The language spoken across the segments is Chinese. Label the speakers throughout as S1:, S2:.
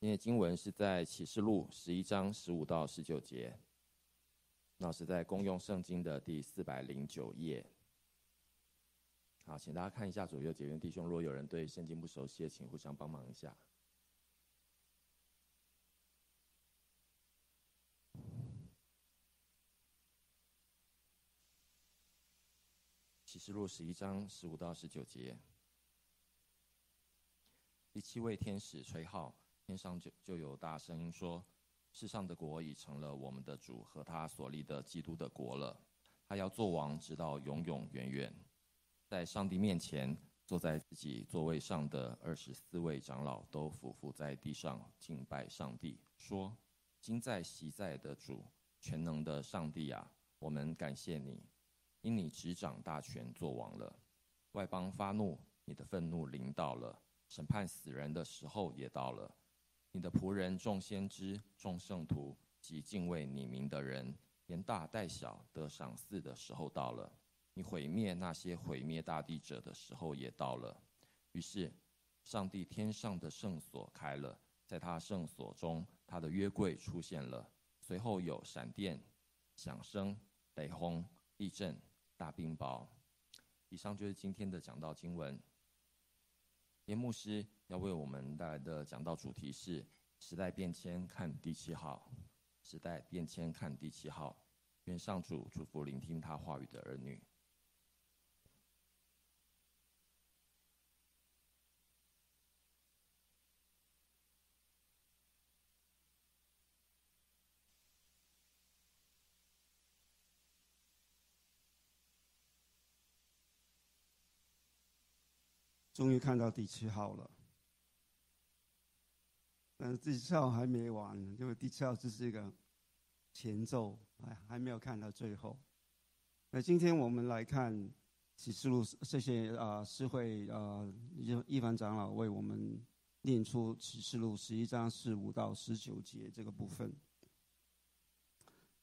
S1: 今天经文是在启示录十一章十五到十九节，那是在公用圣经的第四百零九页。好，请大家看一下左右结缘弟兄，如果有人对圣经不熟悉，请互相帮忙一下。启示录十一章十五到十九节，第七位天使吹号。天上就就有大声音说：“世上的国已成了我们的主和他所立的基督的国了。他要做王，直到永永远远。在上帝面前，坐在自己座位上的二十四位长老都俯伏在地上敬拜上帝，说：‘今在习在的主，全能的上帝啊，我们感谢你，因你执掌大权，做王了。外邦发怒，你的愤怒临到了，审判死人的时候也到了。’”你的仆人众先知、众圣徒及敬畏你名的人，连大带小得赏赐的时候到了。你毁灭那些毁灭大地者的时候也到了。于是，上帝天上的圣所开了，在他圣所中，他的约柜出现了。随后有闪电、响声、雷轰、地震、大冰雹。以上就是今天的讲道经文。严牧师要为我们带来的讲道主题是：时代变迁看第七号。时代变迁看第七号。愿上主祝福聆听他话语的儿女。
S2: 终于看到第七号了，但是第七号还没完，因为第七号只是一个前奏，哎，还没有看到最后。那今天我们来看启示录，这些啊诗会啊一一凡长老为我们念出启示录十一章十五到十九节这个部分。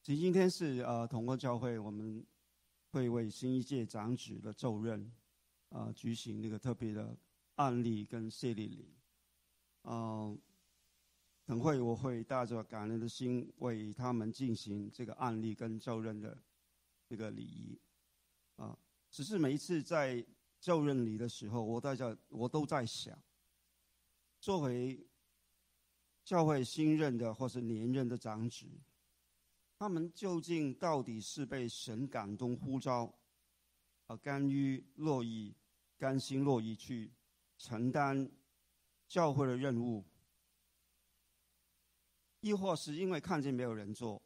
S2: 其实今天是呃同过教会，我们会为新一届长子的就任。啊，举行那个特别的案例跟谢礼礼，啊，等会我会带着感恩的心为他们进行这个案例跟就任的这个礼仪，啊，只是每一次在就任礼的时候，我在这我都在想，作为教会新任的或是连任的长子，他们究竟到底是被神感动呼召，啊，甘于乐意。甘心乐意去承担教会的任务，亦或是因为看见没有人做，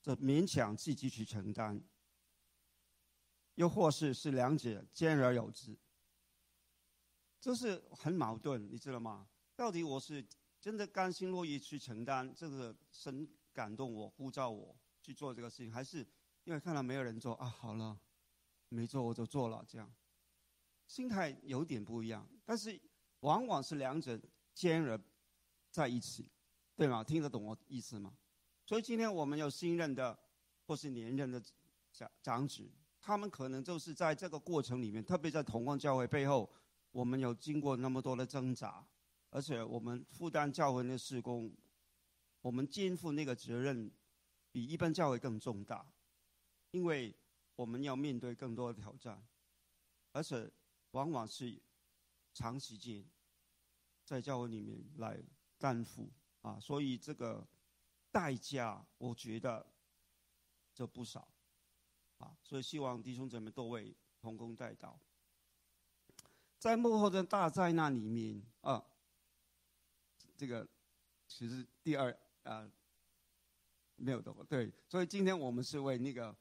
S2: 这勉强自己去承担；又或是是两者兼而有之，这是很矛盾，你知道吗？到底我是真的甘心乐意去承担这个神感动我、呼召我去做这个事情，还是因为看到没有人做啊？好了。没做我就做了，这样心态有点不一样，但是往往是两者兼而在一起，对吗？听得懂我意思吗？所以今天我们有新任的或是连任的长长子，他们可能就是在这个过程里面，特别在同光教会背后，我们有经过那么多的挣扎，而且我们负担教会的事工，我们肩负那个责任比一般教会更重大，因为。我们要面对更多的挑战，而且往往是长时间在教会里面来担负啊，所以这个代价我觉得这不少啊，所以希望弟兄姊妹多为同工代祷。在幕后的大灾难里面啊，这个其实第二啊没有的对，所以今天我们是为那个。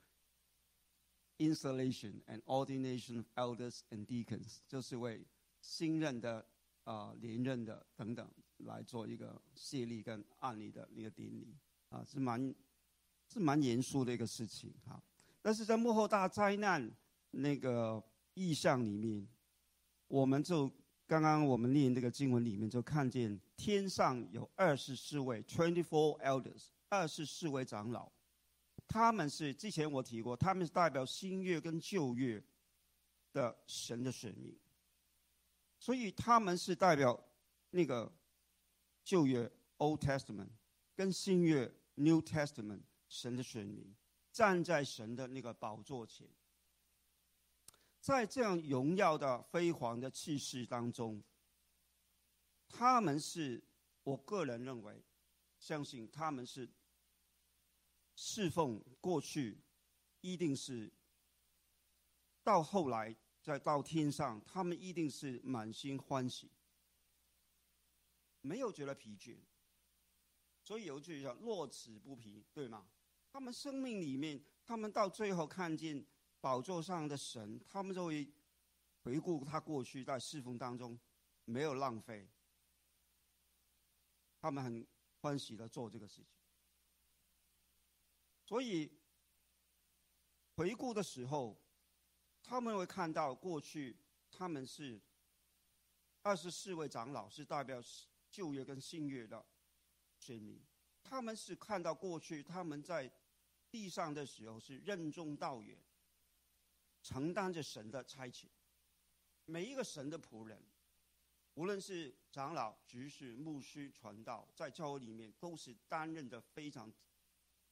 S2: Installation and ordination of elders and deacons，就是为新任的啊、连任的等等来做一个谢礼跟案例的那个典礼啊，是蛮是蛮严肃的一个事情哈。但是在幕后大灾难那个意象里面，我们就刚刚我们念这个经文里面就看见天上有二十四位 twenty four elders，二十四位长老。他们是之前我提过，他们是代表新月跟旧月的神的使命，所以他们是代表那个旧约 Old Testament 跟新约 New Testament 神的选民站在神的那个宝座前，在这样荣耀的辉煌的气势当中，他们是我个人认为，相信他们是侍奉过去，一定是到后来再到天上，他们一定是满心欢喜。没有觉得疲倦，所以有句叫“乐此不疲”，对吗？他们生命里面，他们到最后看见宝座上的神，他们就会回顾他过去在侍奉当中没有浪费，他们很欢喜的做这个事情。所以回顾的时候，他们会看到过去他们是二十四位长老，是代表。旧约跟新约的选民，他们是看到过去他们在地上的时候是任重道远，承担着神的差遣。每一个神的仆人，无论是长老、执事、牧师、传道，在教会里面都是担任着非常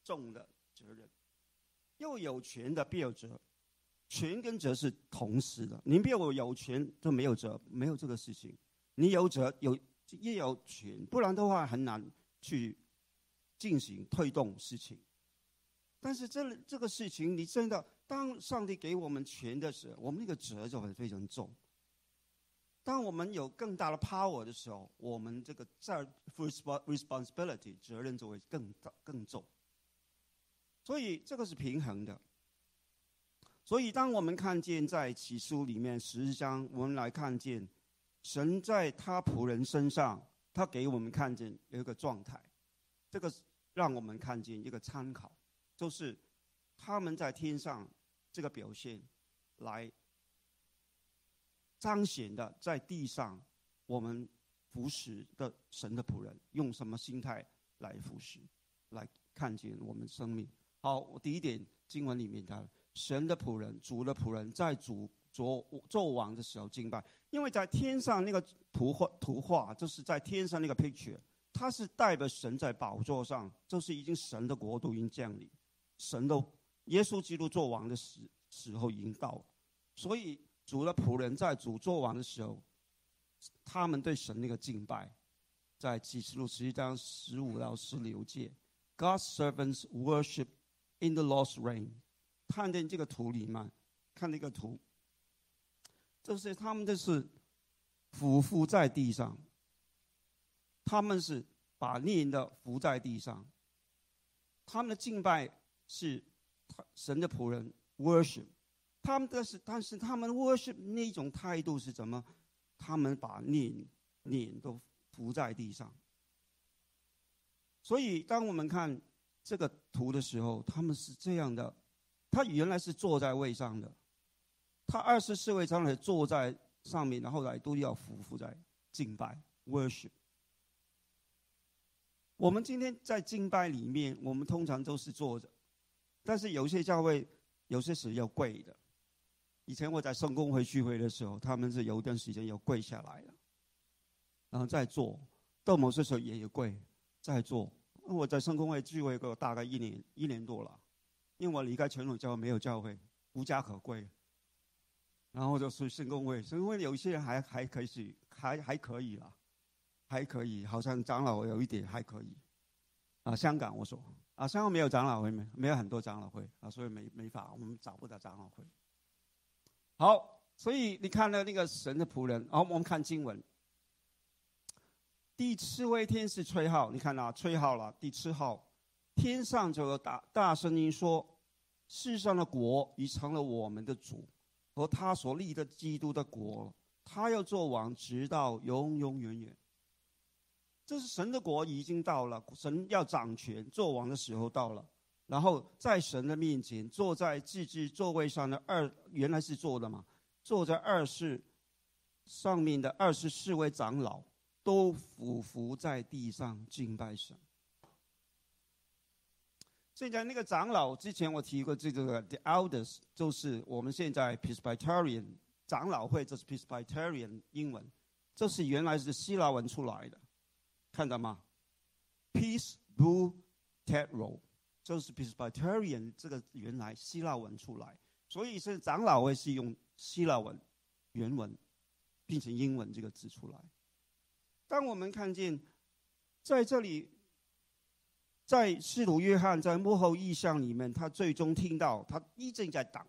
S2: 重的责任。又有权的必有责，权跟责是同时的。您别我有权就没有责，没有这个事情。你有责有。也有权，不然的话很难去进行推动事情。但是这这个事情，你真的当上帝给我们权的时候，我们那个责就会非常重。当我们有更大的 power 的时候，我们这个在 responsibility 责任就会更大更重。所以这个是平衡的。所以当我们看见在启书里面十章，我们来看见。神在他仆人身上，他给我们看见有一个状态，这个让我们看见一个参考，就是他们在天上这个表现，来彰显的在地上我们服侍的神的仆人用什么心态来服侍，来看见我们生命。好，第一点经文里面的神的仆人、主的仆人，在主。做做王的时候敬拜，因为在天上那个图画图画，就是在天上那个 picture，它是代表神在宝座上，就是已经神的国度已经降临，神的耶稣基督做王的时时候已经到了，所以主的仆人在主做王的时候，他们对神那个敬拜，在启示录十一章十五到十六节，God's servants worship in the lost rain，看见这个图里面，看那个图。就是他们的是匍匐在地上，他们是把猎人的伏在地上，他们的敬拜是神的仆人 worship，他们的是但是他们 worship 那种态度是怎么？他们把猎人都伏在地上，所以当我们看这个图的时候，他们是这样的，他原来是坐在位上的。他二十四位长老坐在上面，然后来都要匍匐在敬拜 worship。我们今天在敬拜里面，我们通常都是坐着，但是有些教会有些时要跪的。以前我在圣公会聚会的时候，他们是有一段时间要跪下来了，然后再坐。到某些时候也有跪，再坐。我在圣公会聚会过大概一年一年多了，因为我离开全鲁教会没有教会，无家可归。然后就是圣公会，圣公会有一些人还还可以，还还可以啦，还可以，好像长老有一点还可以。啊，香港我说，啊，香港没有长老会，没没有很多长老会啊，所以没没法，我们找不到长老会。好，所以你看到那个神的仆人，好，我们看经文。第七位天使吹号，你看啊，吹号了，第七号，天上就有大大声音说：世上的国已成了我们的主。和他所立的基督的国，他要做王，直到永永远远。这是神的国已经到了，神要掌权做王的时候到了。然后在神的面前，坐在自治座位上的二，原来是坐的嘛，坐在二世上面的二十四位长老，都俯伏在地上敬拜神。现在那个长老，之前我提过这个 the elders，就是我们现在 Presbyterian 长老会，这是 Presbyterian 英文，这是原来是希腊文出来的看到吗？Peace rule tet rule，就是 Presbyterian 这个原来希腊文出来，所以是长老会是用希腊文原文，变成英文这个字出来。当我们看见在这里，在使徒约翰在幕后意象里面，他最终听到他一直在等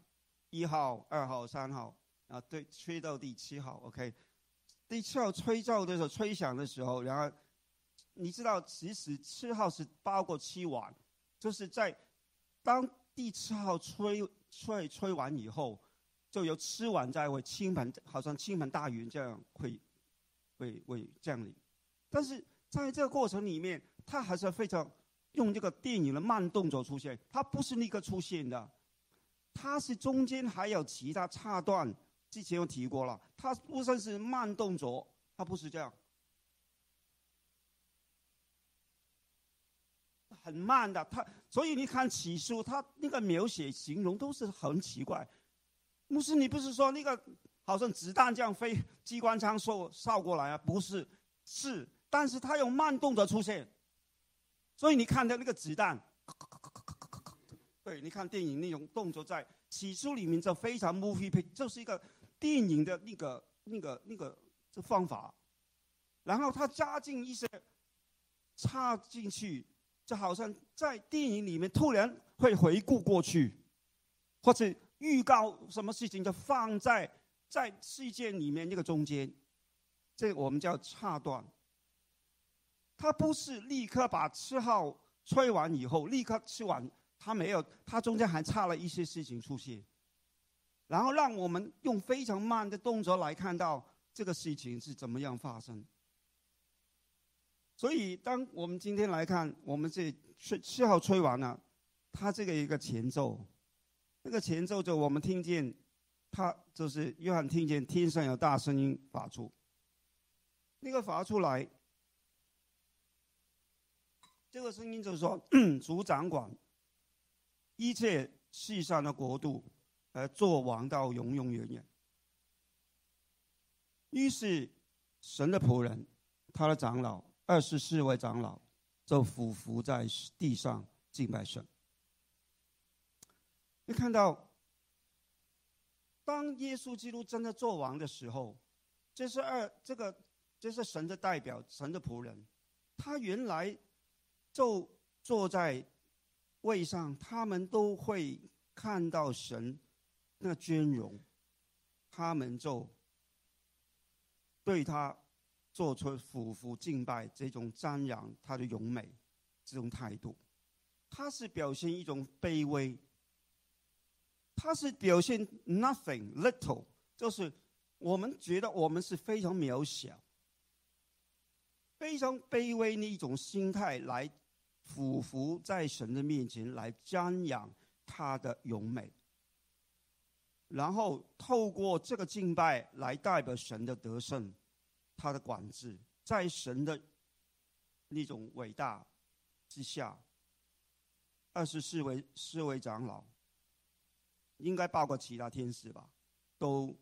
S2: 一号、二号、三号啊，对，吹到第七号，OK。第七号吹奏的时候，吹响的时候，然后你知道，其实七号是包括七晚，就是在当第七号吹吹吹完以后，就有七晚在会倾盆，好像倾盆大雨这样会会会降临。但是在这个过程里面，他还是非常用这个电影的慢动作出现，他不是立刻出现的，他是中间还有其他插段。之前有提过了，他不算是慢动作，他不是这样，很慢的。他所以你看起书，他那个描写形容都是很奇怪。牧师，你不是说那个好像子弹这样飞，机关枪扫扫过来啊？不是，是，但是它有慢动作出现，所以你看到那个子弹，对，你看电影那种动作在起初里面就非常 movie，pick，就是一个。电影的那个、那个、那个这方法，然后他加进一些插进去，就好像在电影里面突然会回顾过去，或者预告什么事情，就放在在事件里面那个中间，这我们叫插段。他不是立刻把七号吹完以后立刻吃完，他没有，他中间还差了一些事情出现。然后让我们用非常慢的动作来看到这个事情是怎么样发生。所以，当我们今天来看，我们这吹七号吹完了，它这个一个前奏，那个前奏就我们听见，他就是约翰听见天上有大声音发出，那个发出来，这个声音就是说，主掌管一切世上的国度。而做王到永永远远。于是，神的仆人，他的长老，二十四位长老，就俯伏在地上敬拜神。你看到，当耶稣基督真的做王的时候，这是二这个，这是神的代表，神的仆人，他原来就坐在位上，他们都会看到神。那尊荣，他们就对他做出俯伏敬拜这种瞻仰他的荣美这种态度，他是表现一种卑微，他是表现 nothing little，就是我们觉得我们是非常渺小、非常卑微的一种心态来俯伏在神的面前来瞻仰他的荣美。然后透过这个敬拜来代表神的得胜，他的管制，在神的那种伟大之下，二十四位四位长老，应该包括其他天使吧，都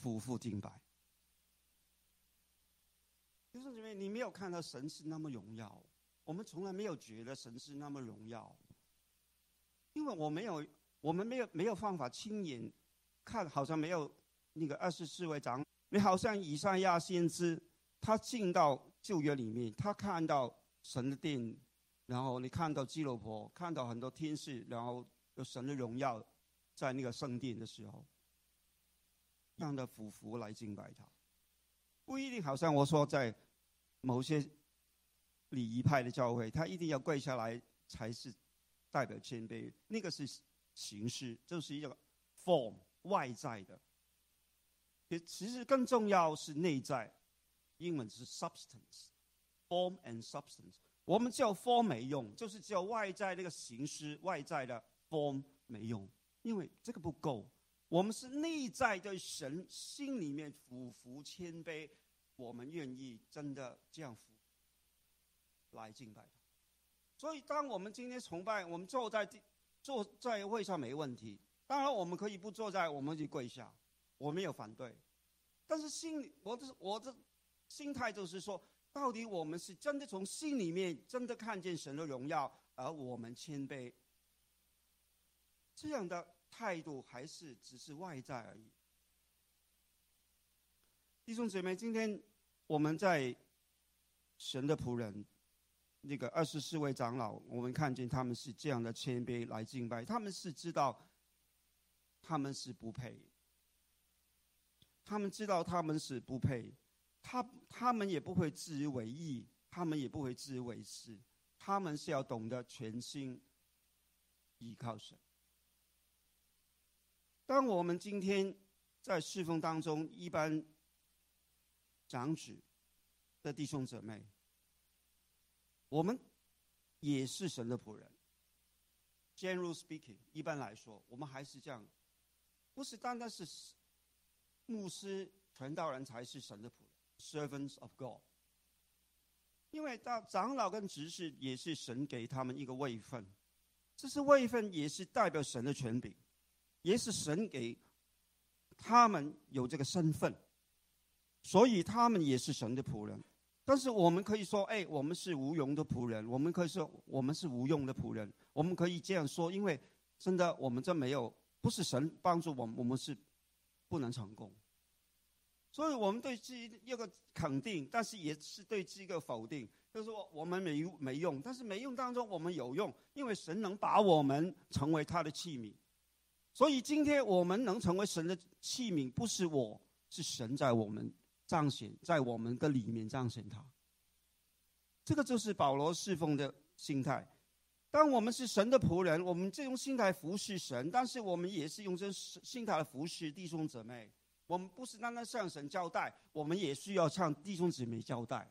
S2: 匍匐敬拜。就是因为你没有看到神是那么荣耀，我们从来没有觉得神是那么荣耀，因为我没有。我们没有没有办法亲眼看，好像没有那个二十四位长。你好像以赛亚先知，他进到旧约里面，他看到神的殿，然后你看到基罗婆，看到很多天使，然后有神的荣耀在那个圣殿的时候，让他俯伏来敬拜他。不一定好像我说在某些礼仪派的教会，他一定要跪下来才是代表谦卑，那个是。形式就是一个 form 外在的，其实更重要是内在，英文是 substance，form and substance。我们叫 form 没用，就是叫外在那个形式外在的 form 没用，因为这个不够。我们是内在对神心里面俯伏谦卑，我们愿意真的这样服来敬拜他。所以，当我们今天崇拜，我们坐在地。坐在位上没问题，当然我们可以不坐在，我们就跪下，我没有反对。但是心里，我的我的心态就是说，到底我们是真的从心里面真的看见神的荣耀，而我们谦卑，这样的态度，还是只是外在而已？弟兄姊妹，今天我们在神的仆人，那个二十四位长老，我们看见他们是这样的谦卑来敬拜，他们是知道他们是不配，他们知道他们是不配。他他们也不会自以为意，他们也不会自以为是，他们是要懂得全心依靠神。当我们今天在侍奉当中，一般长子的弟兄姊妹，我们也是神的仆人。General speaking，一般来说，我们还是这样，不是单单是牧师、传道人才是神的仆人。Servants of God，因为到长老跟执事也是神给他们一个位分，这是位分也是代表神的权柄，也是神给他们有这个身份，所以他们也是神的仆人。但是我们可以说，哎，我们是无用的仆人，我们可以说我们是无用的仆人，我们可以这样说，因为真的我们这没有，不是神帮助我们，我们是不能成功。所以我们对自己一个肯定，但是也是对自己个否定，就是说我们没没用，但是没用当中我们有用，因为神能把我们成为他的器皿。所以今天我们能成为神的器皿，不是我是神在我们彰显，在我们的里面彰显他。这个就是保罗侍奉的心态。当我们是神的仆人，我们这种心态服侍神，但是我们也是用这心态来服侍弟兄姊妹。我们不是单单向神交代，我们也需要向弟兄姊妹交代。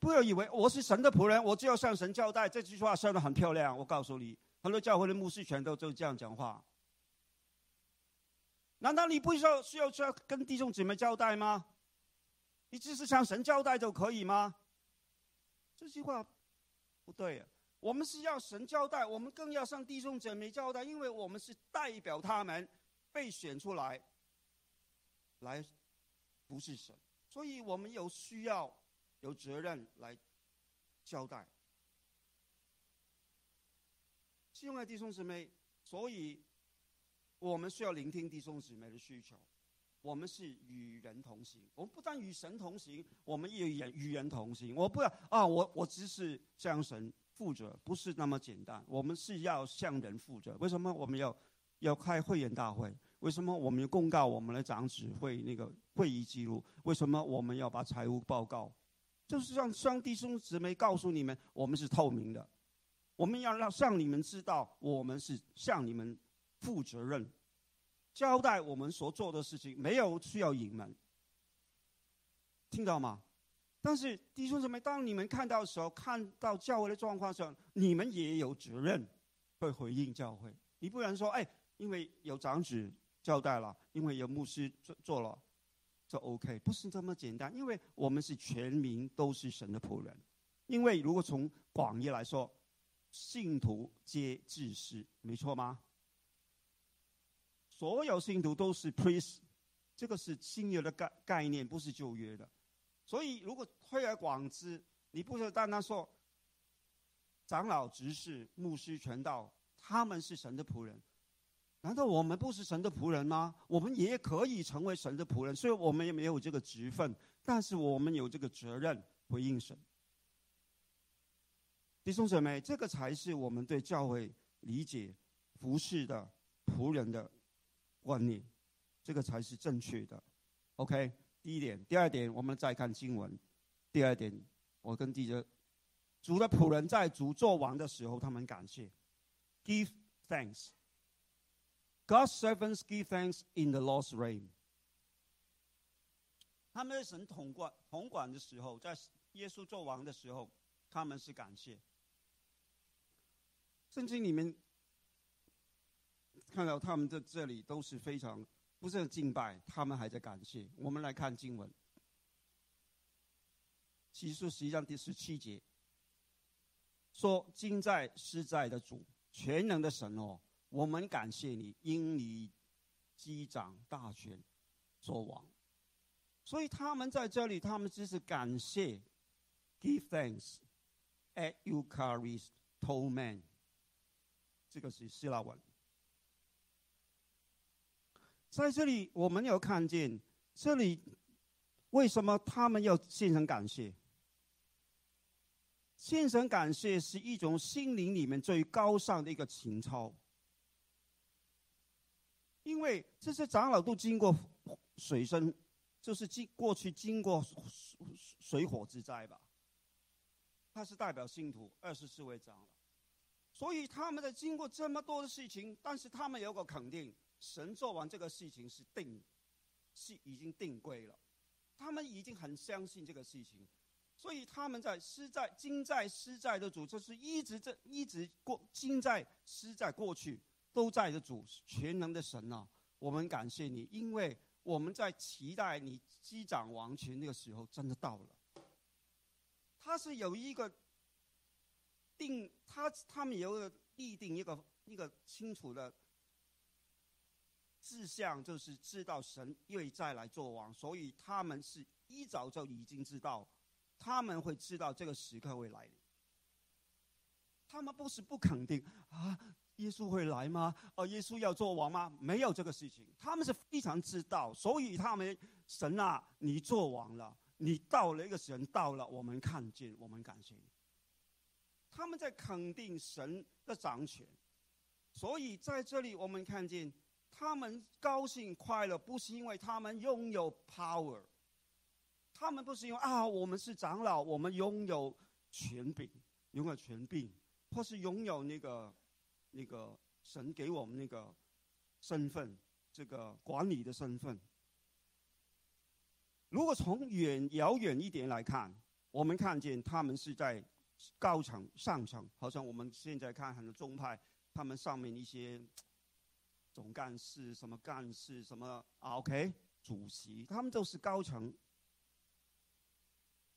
S2: 不要以为我是神的仆人，我就要向神交代。这句话说的很漂亮，我告诉你，很多教会的牧师全都就这样讲话。难道你不需要需要需要跟弟兄姊妹交代吗？你只是向神交代就可以吗？这句话不对。我们是要神交代，我们更要向弟兄姊妹交代，因为我们是代表他们被选出来。来，不是神，所以我们有需要、有责任来交代。亲爱的弟兄姊妹，所以我们需要聆听弟兄姊妹的需求。我们是与人同行，我们不但与神同行，我们也与人同行。我不要啊，我我只是向神负责，不是那么简单。我们是要向人负责。为什么我们要要开会员大会？为什么我们要公告我们的长子会那个会议记录？为什么我们要把财务报告？就是让让弟兄姊妹告诉你们，我们是透明的。我们要让让你们知道，我们是向你们负责任，交代我们所做的事情，没有需要隐瞒。听到吗？但是弟兄姊妹，当你们看到的时候，看到教会的状况时候，你们也有责任会回应教会。你不能说，哎，因为有长子。交代了，因为有牧师做做了，就 OK，不是这么简单。因为我们是全民都是神的仆人，因为如果从广义来说，信徒皆祭司，没错吗？所有信徒都是 priest，这个是新约的概概念，不是旧约的。所以如果推而广之，你不是单单说长老、执事、牧师、传道，他们是神的仆人。难道我们不是神的仆人吗？我们也可以成为神的仆人，虽然我们也没有这个职分，但是我们有这个责任回应神。弟兄姊妹，这个才是我们对教会理解服侍的仆人的观念，这个才是正确的。OK，第一点，第二点，我们再看经文。第二点，我跟弟兄，主的仆人在主做王的时候，他们感谢，give thanks。God's servants give thanks in the Lord's reign。他们在神统管统管的时候，在耶稣做王的时候，他们是感谢。圣经里面看到他们在这里都是非常不是很敬拜，他们还在感谢。我们来看经文，启示实际上第十七节说：“今在实在的主，全能的神哦。”我们感谢你，因你击掌大权，做王。所以他们在这里，他们只是感谢 give thanks at Eucharist to man。这个是希腊文。在这里，我们有看见这里为什么他们要献上感谢？献上感谢是一种心灵里面最高尚的一个情操，因为这些长老都经过水深，就是经过去经过水火之灾吧。他是代表信徒二十四位长老，所以他们在经过这么多的事情，但是他们有个肯定：神做完这个事情是定，是已经定规了。他们已经很相信这个事情。所以他们在施在今在施在的主，就是一直这一直过今在施在过去都在的主全能的神啊！我们感谢你，因为我们在期待你击掌王权那个时候真的到了。他是有一个定，他他们有个立定一个一个清楚的志向，就是知道神会再来做王，所以他们是一早就已经知道。他们会知道这个时刻会来临。他们不是不肯定啊，耶稣会来吗？哦，耶稣要做王吗？没有这个事情。他们是非常知道，所以他们神啊，你做王了，你到了一个神到了，我们看见，我们感谢你。他们在肯定神的掌权，所以在这里我们看见他们高兴快乐，不是因为他们拥有 power。他们不是因为啊，我们是长老，我们拥有权柄，拥有权柄，或是拥有那个那个神给我们那个身份，这个管理的身份。如果从远遥远一点来看，我们看见他们是在高层上层，好像我们现在看很多宗派，他们上面一些总干事、什么干事、什么 OK 主席，他们都是高层。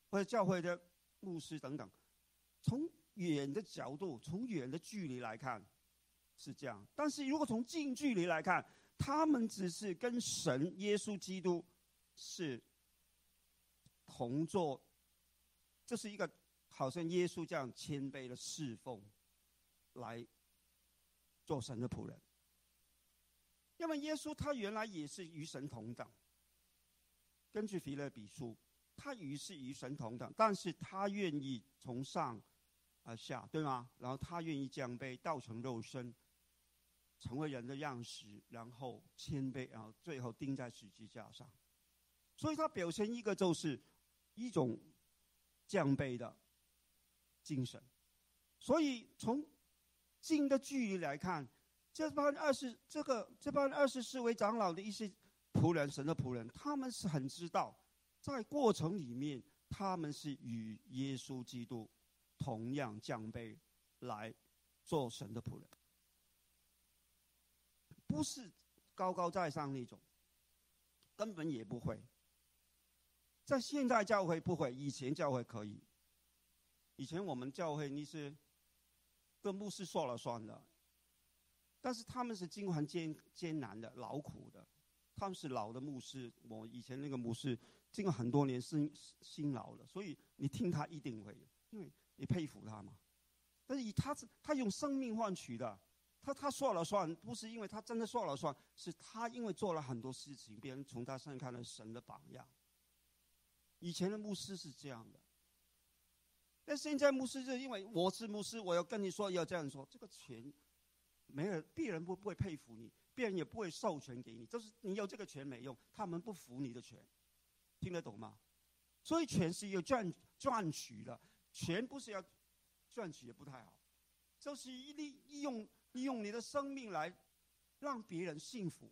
S2: 或者教会的牧师等等，从远的角度，从远的距离来看，是这样。但是如果从近距离来看，他们只是跟神、耶稣基督是同坐，这是一个好像耶稣这样谦卑的侍奉，来做神的仆人。因为耶稣他原来也是与神同等。根据腓勒比书。他与是与神同等，但是他愿意从上而下，对吗？然后他愿意降杯，道成肉身，成为人的样式，然后谦卑，然后最后钉在十字架上。所以，他表现一个就是一种降杯的精神。所以，从近的距离来看，这帮二十这个这帮二十四位长老的一些仆人，神的仆人，他们是很知道。在过程里面，他们是与耶稣基督同样降杯来做神的仆人，不是高高在上那种，根本也不会。在现代教会不会，以前教会可以。以前我们教会你是跟牧师说了算的，但是他们是经过很艰艰难的、劳苦的，他们是老的牧师。我以前那个牧师。经过很多年辛辛劳了，所以你听他一定会，因为你佩服他嘛。但是以他是他用生命换取的，他他说了算，不是因为他真的说了算，是他因为做了很多事情，别人从他身上看到神的榜样。以前的牧师是这样的，但现在牧师是因为我是牧师，我要跟你说要这样说，这个权，没人别人不不会佩服你，别人也不会授权给你，就是你有这个权没用，他们不服你的权。听得懂吗？所以权是要赚赚取的，权不是要赚取也不太好，就是利利用利用你的生命来让别人幸福，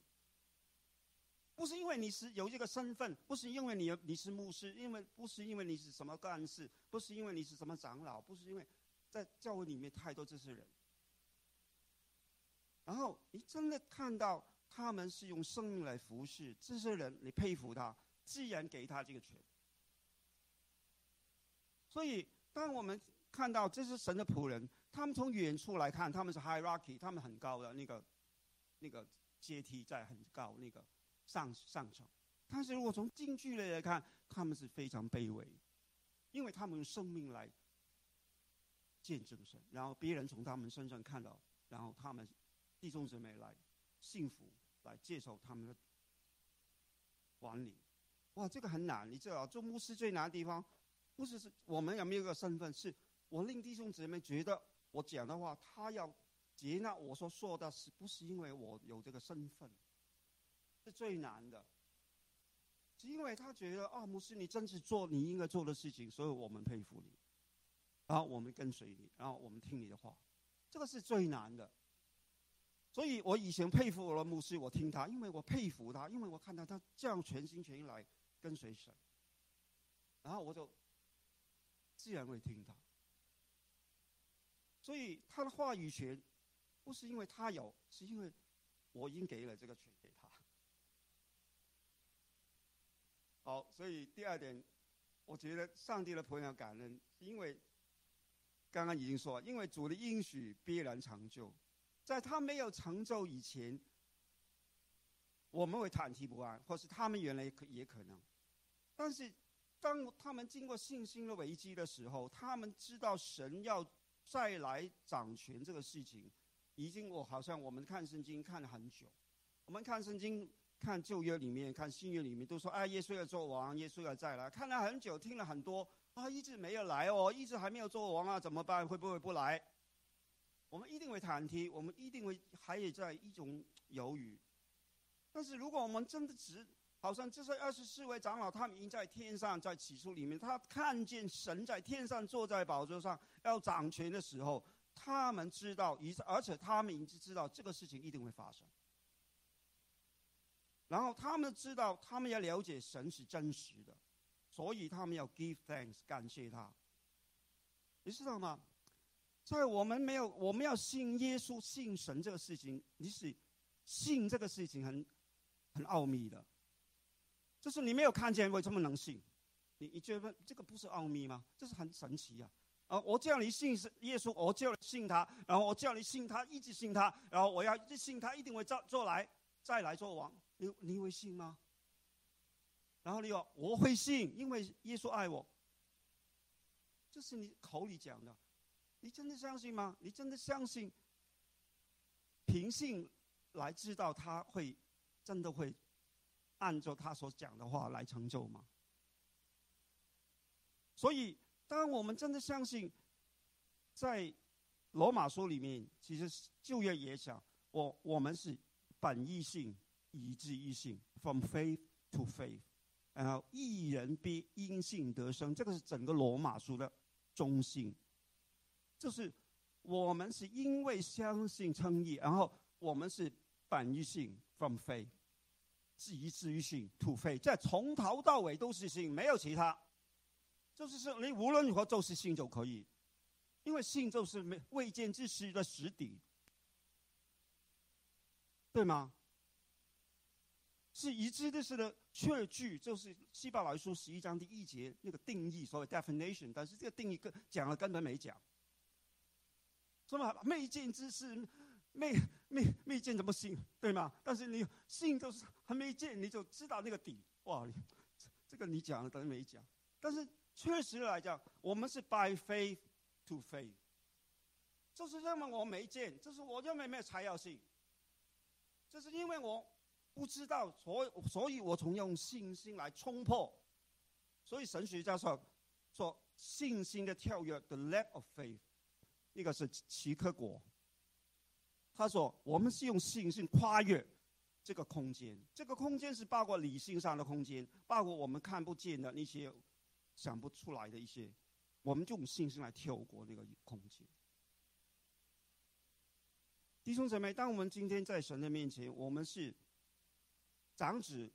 S2: 不是因为你是有这个身份，不是因为你你是牧师，因为不是因为你是什么干事，不是因为你是什么长老，不是因为在教会里面太多这些人，然后你真的看到他们是用生命来服侍这些人，你佩服他。自然给他这个权，所以当我们看到这是神的仆人，他们从远处来看，他们是 hierarchy，他们很高的那个那个阶梯在很高那个上上层，但是如果从近距离来看，他们是非常卑微，因为他们用生命来见证神，然后别人从他们身上看到，然后他们弟兄姊妹来幸福，来接受他们的管理。哇，这个很难，你知道，做牧师最难的地方，不是是我们有没有一个身份，是我令弟兄姊妹觉得我讲的话，他要接纳我所说的，是不是因为我有这个身份？是最难的，是因为他觉得啊，牧师你真是做你应该做的事情，所以我们佩服你，然后我们跟随你，然后我们听你的话，这个是最难的。所以我以前佩服我的牧师，我听他，因为我佩服他，因为我看到他这样全心全意来跟随神，然后我就自然会听他。所以他的话语权不是因为他有，是因为我已经给了这个权给他。好，所以第二点，我觉得上帝的朋友感恩，因为刚刚已经说，因为主的应许必然成就，在他没有成就以前，我们会忐忑不安，或是他们原来可也可能，但是当他们经过信心的危机的时候，他们知道神要再来掌权这个事情，已经我好像我们看圣经看了很久，我们看圣经。看旧约里面，看新约里面，都说哎，耶稣要做王，耶稣要再来。看了很久，听了很多，啊，一直没有来哦，一直还没有做王啊，怎么办？会不会不来？我们一定会忐忑，我们一定会还有在一种犹豫。但是如果我们真的只好像这是二十四位长老，他们已经在天上，在起初里面，他看见神在天上坐在宝座上要掌权的时候，他们知道，一而且他们已经知道这个事情一定会发生。然后他们知道，他们要了解神是真实的，所以他们要 give thanks 感谢他。你知道吗？在我们没有我们要信耶稣、信神这个事情，你是信这个事情很很奥秘的。就是你没有看见，为什么能信？你你觉得这个不是奥秘吗？这是很神奇啊！啊，我叫你信耶稣，我叫你信他，然后我叫你信他，一直信他，然后我要一直信他，一定会做做来再来做王。你你会信吗？然后你说我会信，因为耶稣爱我。这是你口里讲的，你真的相信吗？你真的相信？凭信来知道他会真的会按照他所讲的话来成就吗？所以，当我们真的相信，在罗马书里面，其实旧约也讲，我我们是本意性。以致异性，from faith to faith，然后一人必因信得生，这个是整个罗马书的中心。就是我们是因为相信称义，然后我们是本意性 from faith，是一致于性 to faith，在从头到尾都是信，没有其他。就是说，你无论如何都是信就可以，因为信就是未未见之事的实底，对吗？是一致的，是的，确据就是希伯来书十一章第一节那个定义，所谓 definition，但是这个定义跟讲了根本没讲。什么未见之事，未未未见怎么信，对吗？但是你信就是还没见，你就知道那个底。哇，这个你讲了等于没讲。但是确实来讲，我们是 by faith to faith，就是认为我没见，就是我认为没有才要信，就是因为我。不知道，所以所以我从用信心来冲破，所以神学家说说信心的跳跃，the leap of faith，一个是奇克果。他说我们是用信心跨越这个空间，这个空间是包括理性上的空间，包括我们看不见的那些想不出来的一些，我们就用信心来跳过那个空间。弟兄姊妹，当我们今天在神的面前，我们是。长子，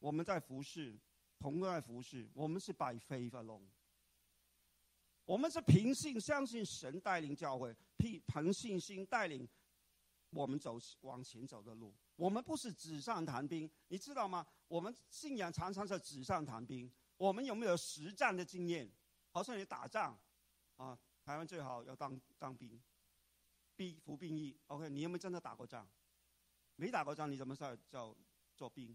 S2: 我们在服侍，同在服侍，我们是百飞发龙。我们是凭信相信神带领教会，凭凭信心带领我们走往前走的路。我们不是纸上谈兵，你知道吗？我们信仰常常是纸上谈兵。我们有没有实战的经验？好像你打仗，啊，台湾最好要当当兵，兵服兵役。OK，你有没有真的打过仗？没打过仗，你怎么知道叫？做兵，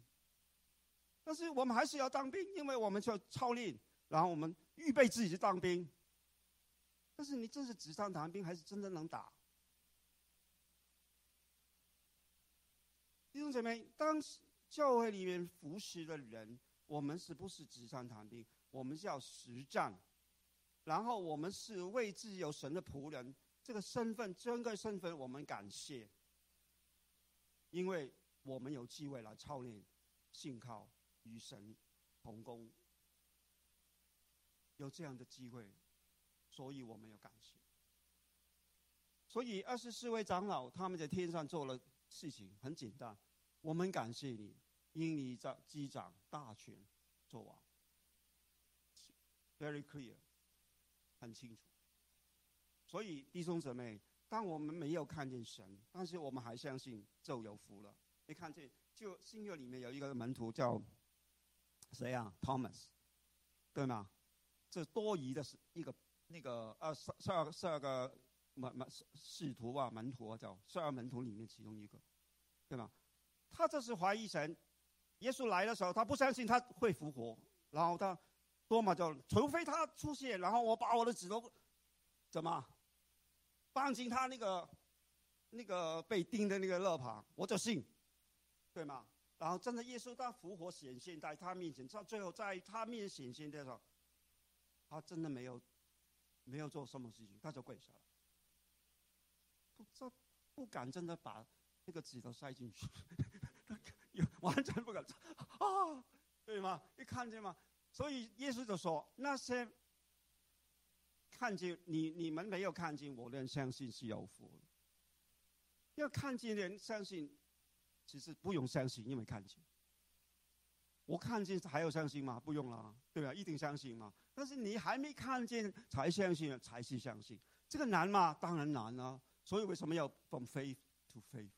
S2: 但是我们还是要当兵，因为我们要操练，然后我们预备自己去当兵。但是你这是纸上谈兵，还是真的能打？弟兄姐妹，当时教会里面服侍的人，我们是不是纸上谈兵？我们是要实战，然后我们是为自由神的仆人，这个身份，整个身份，我们感谢，因为我们有机会来操练、信靠与神同工，有这样的机会。所以我们要感谢。所以二十四位长老他们在天上做了事情，很简单。我们感谢你，因你在击掌大权做完，very clear，很清楚。所以弟兄姊妹，当我们没有看见神，但是我们还相信，就有福了。你看见就新约里面有一个门徒叫谁啊？Thomas，对吗？这多余的是一个。那个二十十二十二个门门使徒啊门徒啊叫十二门徒里面其中一个，对吗？他这是怀疑神，耶稣来的时候他不相信他会复活，然后他多么就除非他出现，然后我把我的指头怎么放进他那个那个被钉的那个肋旁，我就信，对吗？然后真的耶稣他复活显现在他面前，到最后在他面前显现的时候，他真的没有。没有做什么事情，他就跪下了。不知道，不敢真的把那个指头塞进去，完全不敢啊，对吗？你看见吗？所以耶稣就说：“那些看见你，你们没有看见我的人，相信是有福。要看见人相信，其实不用相信，因为看见。我看见还要相信吗？不用了，对吧？一定相信吗？”但是你还没看见才相信，才是相信，这个难吗？当然难啊！所以为什么要 from faith to faith？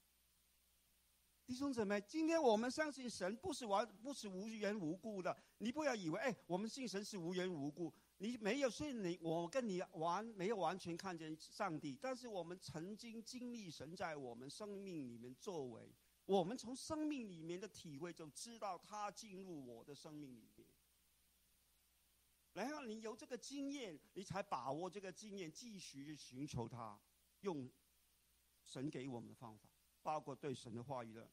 S2: 弟兄姊妹，今天我们相信神不是完，不是无缘无故的。你不要以为，哎，我们信神是无缘无故。你没有信你，我跟你完没有完全看见上帝，但是我们曾经经历神在我们生命里面作为，我们从生命里面的体会就知道他进入我的生命里面。然后你有这个经验，你才把握这个经验，继续去寻求他，用神给我们的方法，包括对神的话语的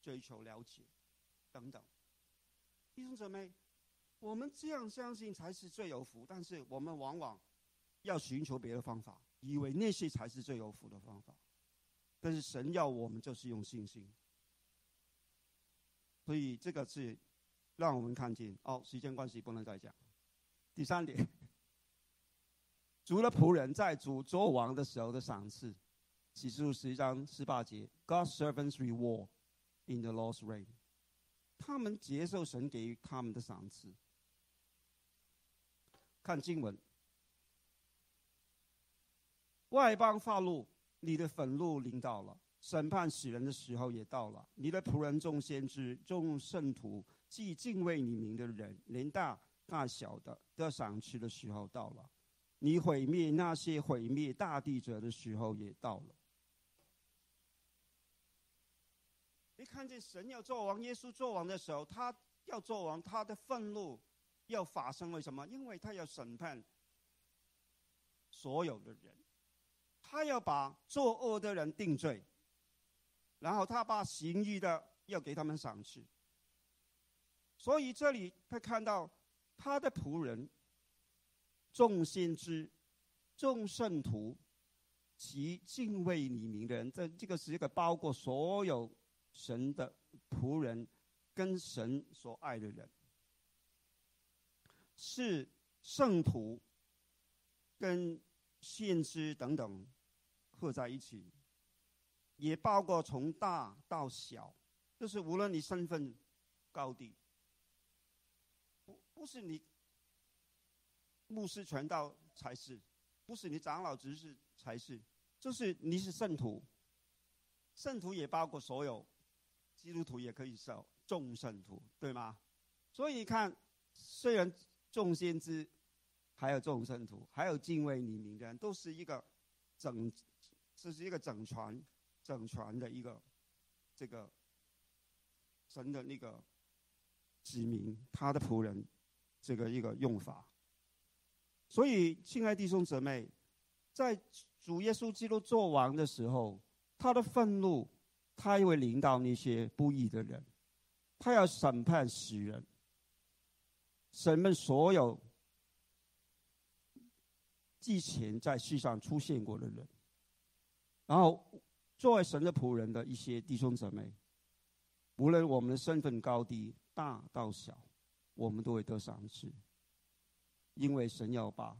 S2: 追求、了解等等。弟兄姊妹，我们这样相信才是最有福，但是我们往往要寻求别的方法，以为那些才是最有福的方法。但是神要我们就是用信心，所以这个是让我们看见。哦，时间关系不能再讲。第三点，除了仆人在主作王的时候的赏赐，启示录十一章十八节，God's servants reward in the Lord's reign，他们接受神给予他们的赏赐。看经文，外邦发怒，你的愤怒临到了，审判死人的时候也到了。你的仆人众先知、众圣徒，既敬畏你名的人，连大。大小的的赏赐的时候到了，你毁灭那些毁灭大地者的时候也到了。你看见神要做王，耶稣做王的时候，他要做王，他的愤怒要发生，为什么？因为他要审判所有的人，他要把作恶的人定罪，然后他把行义的要给他们赏赐。所以这里他看到。他的仆人，众先知、众圣徒，及敬畏你名的人，这这个是一个包括所有神的仆人，跟神所爱的人，是圣徒，跟先知等等合在一起，也包括从大到小，就是无论你身份高低。不不是你牧师传道才是，不是你长老执事才是，就是你是圣徒，圣徒也包括所有基督徒，也可以受众圣徒，对吗？所以你看，虽然众先知，还有众圣徒，还有敬畏你名的人，都是一个整，这是一个整传、整传的一个这个神的那个子民，他的仆人。这个一个用法。所以，亲爱弟兄姊妹，在主耶稣基督做王的时候，他的愤怒，他也会领导那些不义的人，他要审判死人，审判所有之前在世上出现过的人。然后，作为神的仆人的一些弟兄姊妹，无论我们的身份高低、大到小，我们都会得赏赐。因为神要把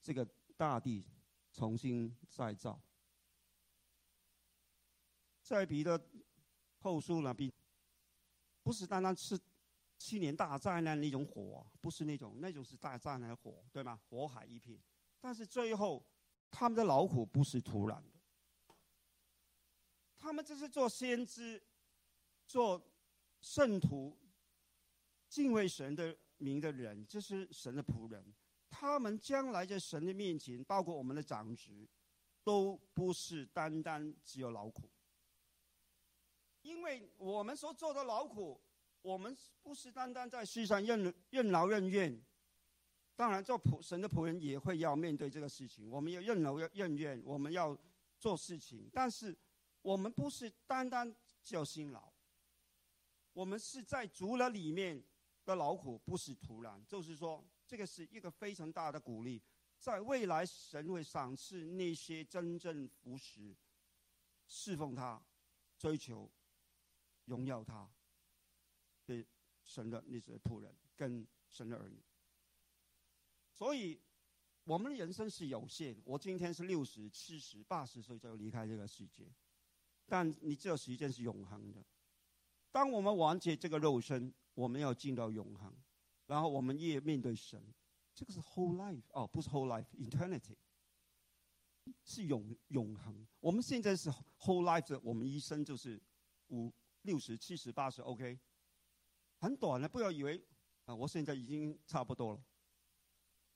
S2: 这个大地重新再造，在彼得后书那边，不是单单是七年大灾难那种火，不是那种，那种是大灾难火，对吗？火海一片。但是最后，他们的劳苦不是突然的，他们这是做先知、做圣徒、敬畏神的。名的人，这是神的仆人，他们将来在神的面前，包括我们的长职，都不是单单只有劳苦，因为我们所做的劳苦，我们不是单单在世上任任劳任怨，当然做仆神的仆人也会要面对这个事情，我们要任劳任怨，我们要做事情，但是我们不是单单叫辛劳，我们是在足了里面。的劳苦不是徒然，就是说，这个是一个非常大的鼓励，在未来神会赏赐那些真正服侍、侍奉他、追求、荣耀他的神的那些仆人跟神的儿女。所以，我们的人生是有限。我今天是六十七十八十岁就离开这个世界，但你知道时间是永恒的。当我们完结这个肉身。我们要进到永恒，然后我们也面对神，这个是 whole life 哦，不是 whole life，eternity 是永永恒。我们现在是 whole life，我们一生就是五六十、七十、八十，OK，很短的，不要以为啊，我现在已经差不多了。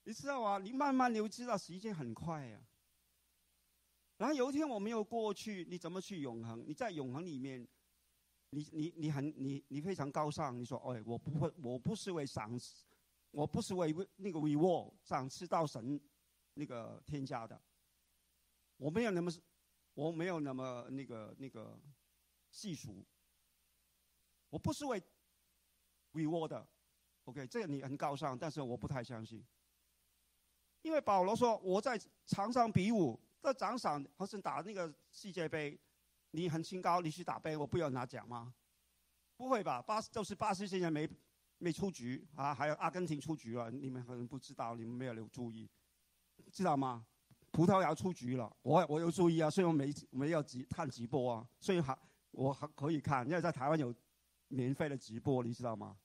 S2: 你知道啊，你慢慢你会知道时间很快呀。然后有一天我们又过去，你怎么去永恒？你在永恒里面。你你你很你你非常高尚，你说哎，我不会，我不是为赏赐，我不是为那个 reward 赏赐到神那个添加的，我没有那么，我没有那么那个那个细俗，我不是为 reward 的，OK，这个你很高尚，但是我不太相信，因为保罗说我在场上比武，在掌上好像打那个世界杯。你很清高，你去打杯，我不要拿奖吗？不会吧？巴就是巴西现在没没出局啊，还有阿根廷出局了，你们可能不知道，你们没有留注意，知道吗？葡萄牙出局了，我我有注意啊，虽然没没有直看直播啊，虽然还我还可以看，因为在台湾有免费的直播，你知道吗？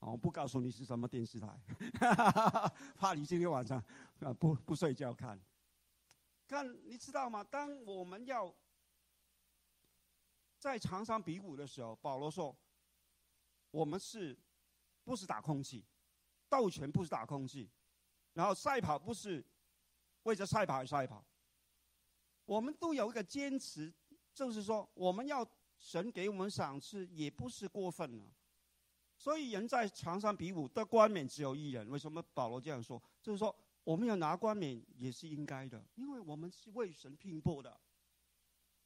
S2: 我不告诉你是什么电视台，怕你今天晚上啊不不睡觉看。看，你知道吗？当我们要在场上比武的时候，保罗说：“我们是，不是打空气，斗拳不是打空气，然后赛跑不是为着赛跑而赛跑。我们都有一个坚持，就是说，我们要神给我们赏赐，也不是过分了。所以，人在场上比武的冠冕只有一人。为什么保罗这样说？就是说，我们要拿冠冕也是应该的，因为我们是为神拼搏的。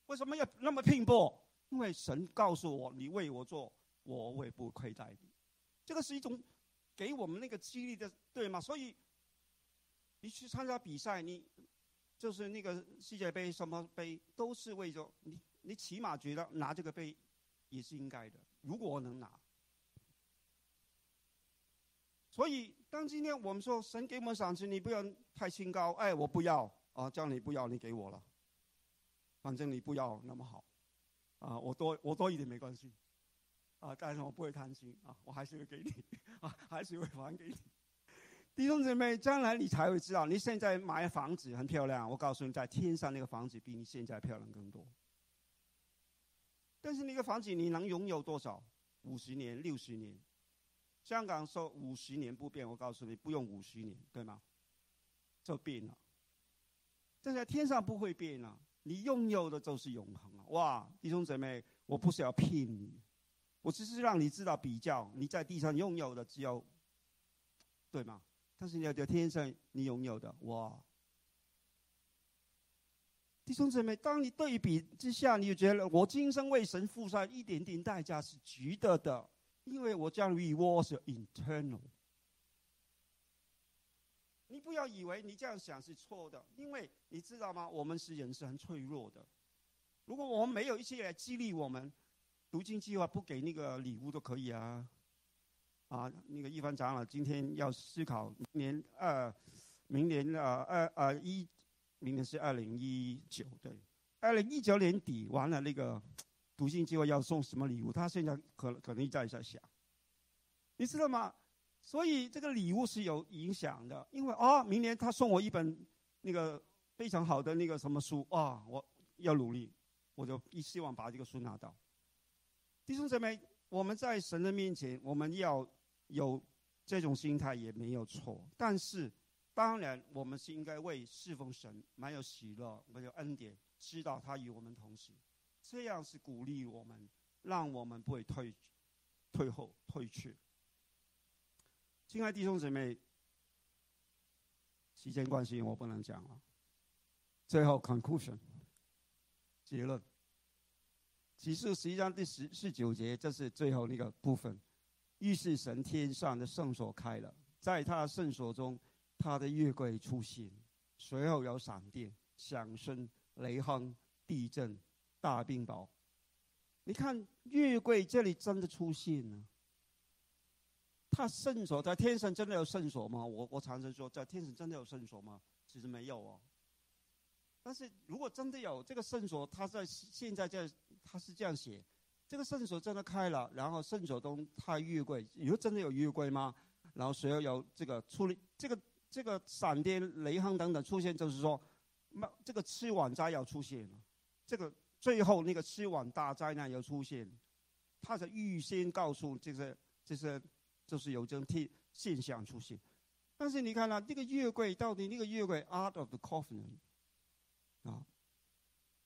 S2: 为什么要那么拼搏？”因为神告诉我，你为我做，我会不亏待你。这个是一种给我们那个激励的，对吗？所以你去参加比赛，你就是那个世界杯什么杯，都是为着你。你起码觉得拿这个杯也是应该的。如果我能拿，所以当今天我们说神给我们赏赐，你不要太清高。哎，我不要啊，叫你不要，你给我了，反正你不要那么好。啊，我多我多一点没关系，啊，但是我不会贪心啊，我还是会给你，啊，还是会还给你。弟兄姊妹，将来你才会知道，你现在买房子很漂亮，我告诉你，在天上那个房子比你现在漂亮更多。但是那个房子你能拥有多少？五十年、六十年？香港说五十年不变，我告诉你，不用五十年，对吗？就变了。但在天上不会变啊。你拥有的就是永恒啊！哇，弟兄姊妹，我不是要骗你，我只是让你知道比较，你在地上拥有的只有对吗？但是你要在天上你拥有的，哇！弟兄姊妹，当你对比之下，你就觉得我今生为神付上一点点代价是值得的，因为我将 reward 是 internal。你不要以为你这样想是错的，因为你知道吗？我们是人，是很脆弱的。如果我们没有一些来激励我们，读经计划不给那个礼物都可以啊。啊，那个一凡长老今天要思考明年二，明年呃二呃一。明年是二零一九，对，二零一九年底完了那个读信计划要送什么礼物？他现在可可能在在想，你知道吗？所以这个礼物是有影响的，因为啊，明年他送我一本那个非常好的那个什么书啊，我要努力，我就一希望把这个书拿到。弟兄姊妹，我们在神的面前，我们要有这种心态也没有错，但是。当然，我们是应该为侍奉神蛮有喜乐、蛮有恩典，知道他与我们同时，这样是鼓励我们，让我们不会退、退后、退却。亲爱弟兄姊妹，时间关系我不能讲了。最后 conclusion 结论，启示实际上第十、十九节，这是最后那个部分。预示神天上的圣所开了，在他圣所中。他的月桂出现，随后有闪电、响声、雷轰、地震、大冰雹。你看月桂这里真的出现了。他圣所在天上真的有圣所吗？我我常常说，在天上真的有圣所吗？其实没有哦。但是如果真的有这个圣所，他在现在在他是这样写：这个圣所真的开了，然后圣所中他月桂，以后真的有月桂吗？然后随后有这个出这个。这个闪电、雷轰等等出现，就是说，那这个吃碗灾要出现了，这个最后那个吃碗大灾难要出现，他是预先告诉这些这些，就是有这种现现象出现。但是你看呢，这个月桂到底那个月桂 out of the coffin 啊，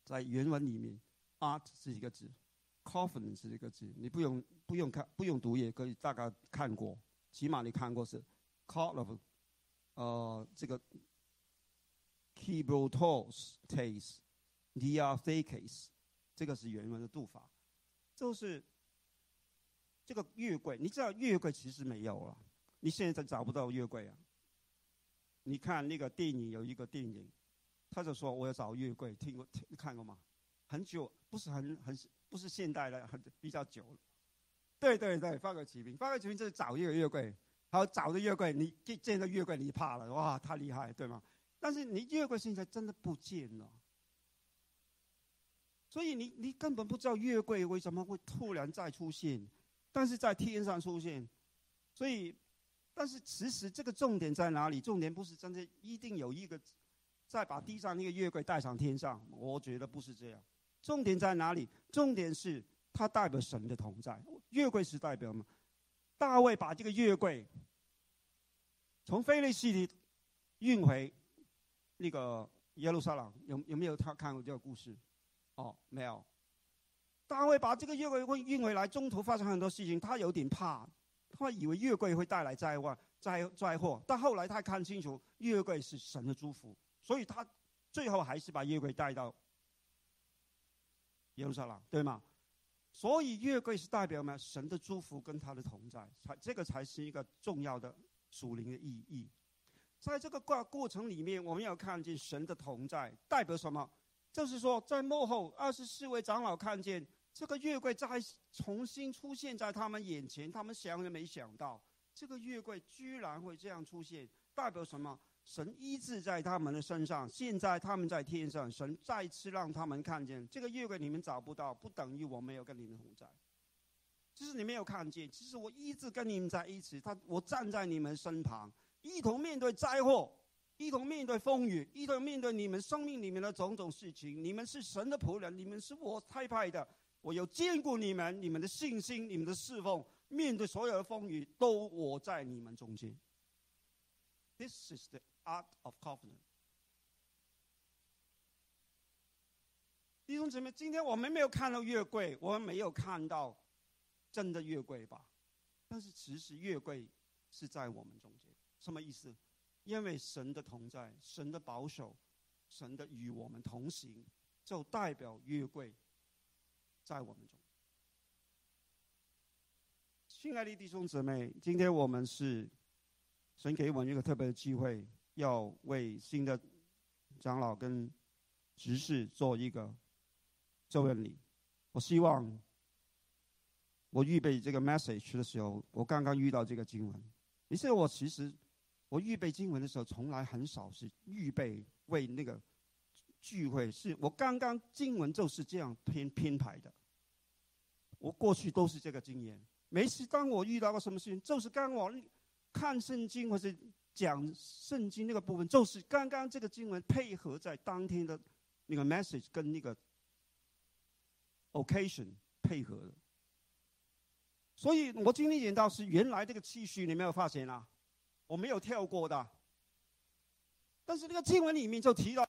S2: 在原文里面，art 是一个字，covenant 是一个字，你不用不用看不用读也可以大概看过，起码你看过是 call of。呃，这个 keyboards taste diaphakes，这个是原文的读法，就是这个月桂。你知道月桂其实没有了，你现在找不到月桂啊。你看那个电影有一个电影，他就说我要找月桂，听过听看过吗？很久，不是很很不是现代的，很比较久了。对对对，发个起名，发个起名就是找一个月桂。好，找的月桂，你见见到月桂你怕了，哇，太厉害，对吗？但是你月桂现在真的不见了，所以你你根本不知道月桂为什么会突然再出现，但是在天上出现，所以，但是其实这个重点在哪里？重点不是真的一定有一个再把地上那个月桂带上天上，我觉得不是这样。重点在哪里？重点是它代表神的同在，月桂是代表吗？大卫把这个月桂从菲利斯里运回那个耶路撒冷，有有没有他看过这个故事？哦，没有。大卫把这个月桂会运回来，中途发生很多事情，他有点怕，他以为月桂会带来灾祸、灾灾祸。但后来他看清楚，月桂是神的祝福，所以他最后还是把月桂带到耶路撒冷，对吗？所以月桂是代表呢神的祝福跟他的同在，才这个才是一个重要的属灵的意义。在这个过过程里面，我们要看见神的同在代表什么？就是说，在幕后二十四位长老看见这个月桂再重新出现在他们眼前，他们想也没想到，这个月桂居然会这样出现，代表什么？神医治在他们的身上，现在他们在天上，神再次让他们看见这个月桂，你们找不到，不等于我没有跟你们同在。就是你没有看见，其实我一直跟你们在一起，他我站在你们身旁，一同面对灾祸，一同面对风雨，一同面对你们生命里面的种种事情。你们是神的仆人，你们是我差派的，我有见过你们，你们的信心，你们的侍奉，面对所有的风雨，都我在你们中间。This is the art of covenant。弟兄姊妹，今天我们没有看到月桂，我们没有看到真的月桂吧？但是其实月桂是在我们中间。什么意思？因为神的同在，神的保守，神的与我们同行，就代表约柜在我们中。亲爱的弟兄姊妹，今天我们是神给我们一个特别的机会，要为新的长老跟执事做一个周恩礼。我希望我预备这个 message 的时候，我刚刚遇到这个经文。于是我其实我预备经文的时候，从来很少是预备为那个聚会，是我刚刚经文就是这样编编排的。我过去都是这个经验。每次当我遇到个什么事情，就是刚我看圣经或是讲圣经那个部分，就是刚刚这个经文配合在当天的那个 message 跟那个 occasion 配合的。所以我今天演到是原来这个气序，你没有发现啊？我没有跳过的。但是那个经文里面就提到，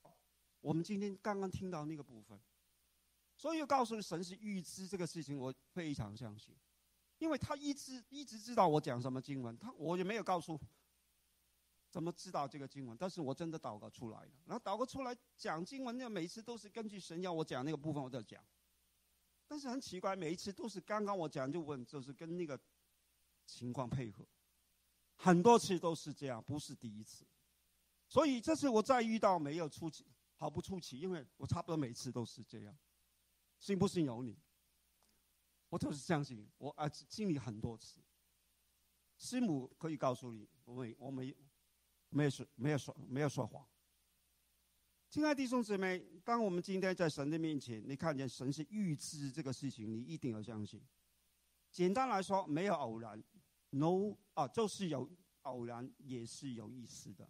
S2: 我们今天刚刚听到那个部分，所以告诉你神是预知这个事情，我非常相信。因为他一直一直知道我讲什么经文，他我也没有告诉怎么知道这个经文，但是我真的祷告出来了。然后祷告出来讲经文，那每次都是根据神要我讲那个部分我在讲。但是很奇怪，每一次都是刚刚我讲就问，就是跟那个情况配合，很多次都是这样，不是第一次。所以这次我再遇到没有出奇，毫不出奇，因为我差不多每次都是这样。信不信由你。我就是相信，我啊经历很多次。师母可以告诉你，我没我没没有说没有说没有说谎。亲爱的弟兄姊妹，当我们今天在神的面前，你看见神是预知这个事情，你一定要相信。简单来说，没有偶然，no 啊，就是有偶然也是有意思的。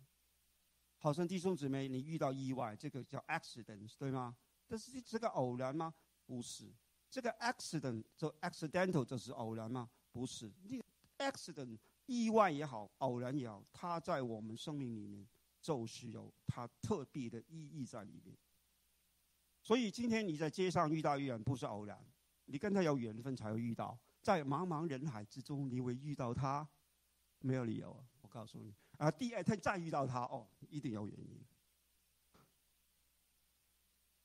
S2: 好像弟兄姊妹，你遇到意外，这个叫 accident，对吗？但是这个偶然吗？不是。这个 accident 就 accidental 就是偶然吗？不是，这个 accident 意外也好，偶然也好，它在我们生命里面就是有它特别的意义在里面。所以今天你在街上遇到一人，不是偶然，你跟他有缘分才会遇到。在茫茫人海之中，你会遇到他，没有理由！我告诉你啊，第二天再遇到他，哦，一定有原因。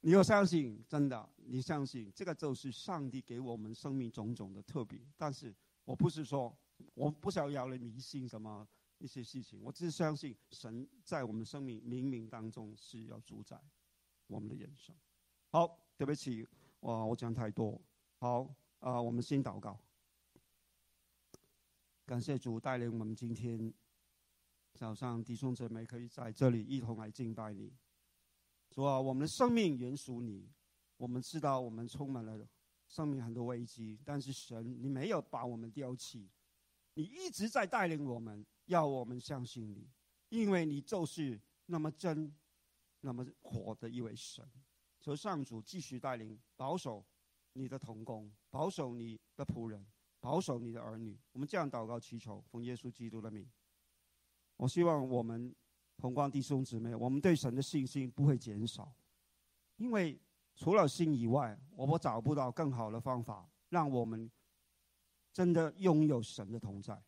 S2: 你要相信，真的，你相信这个就是上帝给我们生命种种的特别。但是我不是说，我不想要来迷信什么一些事情，我只是相信神在我们生命冥冥当中是要主宰我们的人生。好，对不起，哇，我讲太多。好，啊，我们先祷告，感谢主带领我们今天早上弟兄姊妹可以在这里一同来敬拜你。说我们的生命原属你，我们知道我们充满了生命很多危机，但是神，你没有把我们丢弃，你一直在带领我们，要我们相信你，因为你就是那么真，那么活的一位神。求上主继续带领，保守你的童工，保守你的仆人，保守你的儿女。我们这样祷告祈求，奉耶稣基督的名。我希望我们。同光弟兄姊妹，我们对神的信心不会减少，因为除了信以外，我们找不到更好的方法，让我们真的拥有神的同在。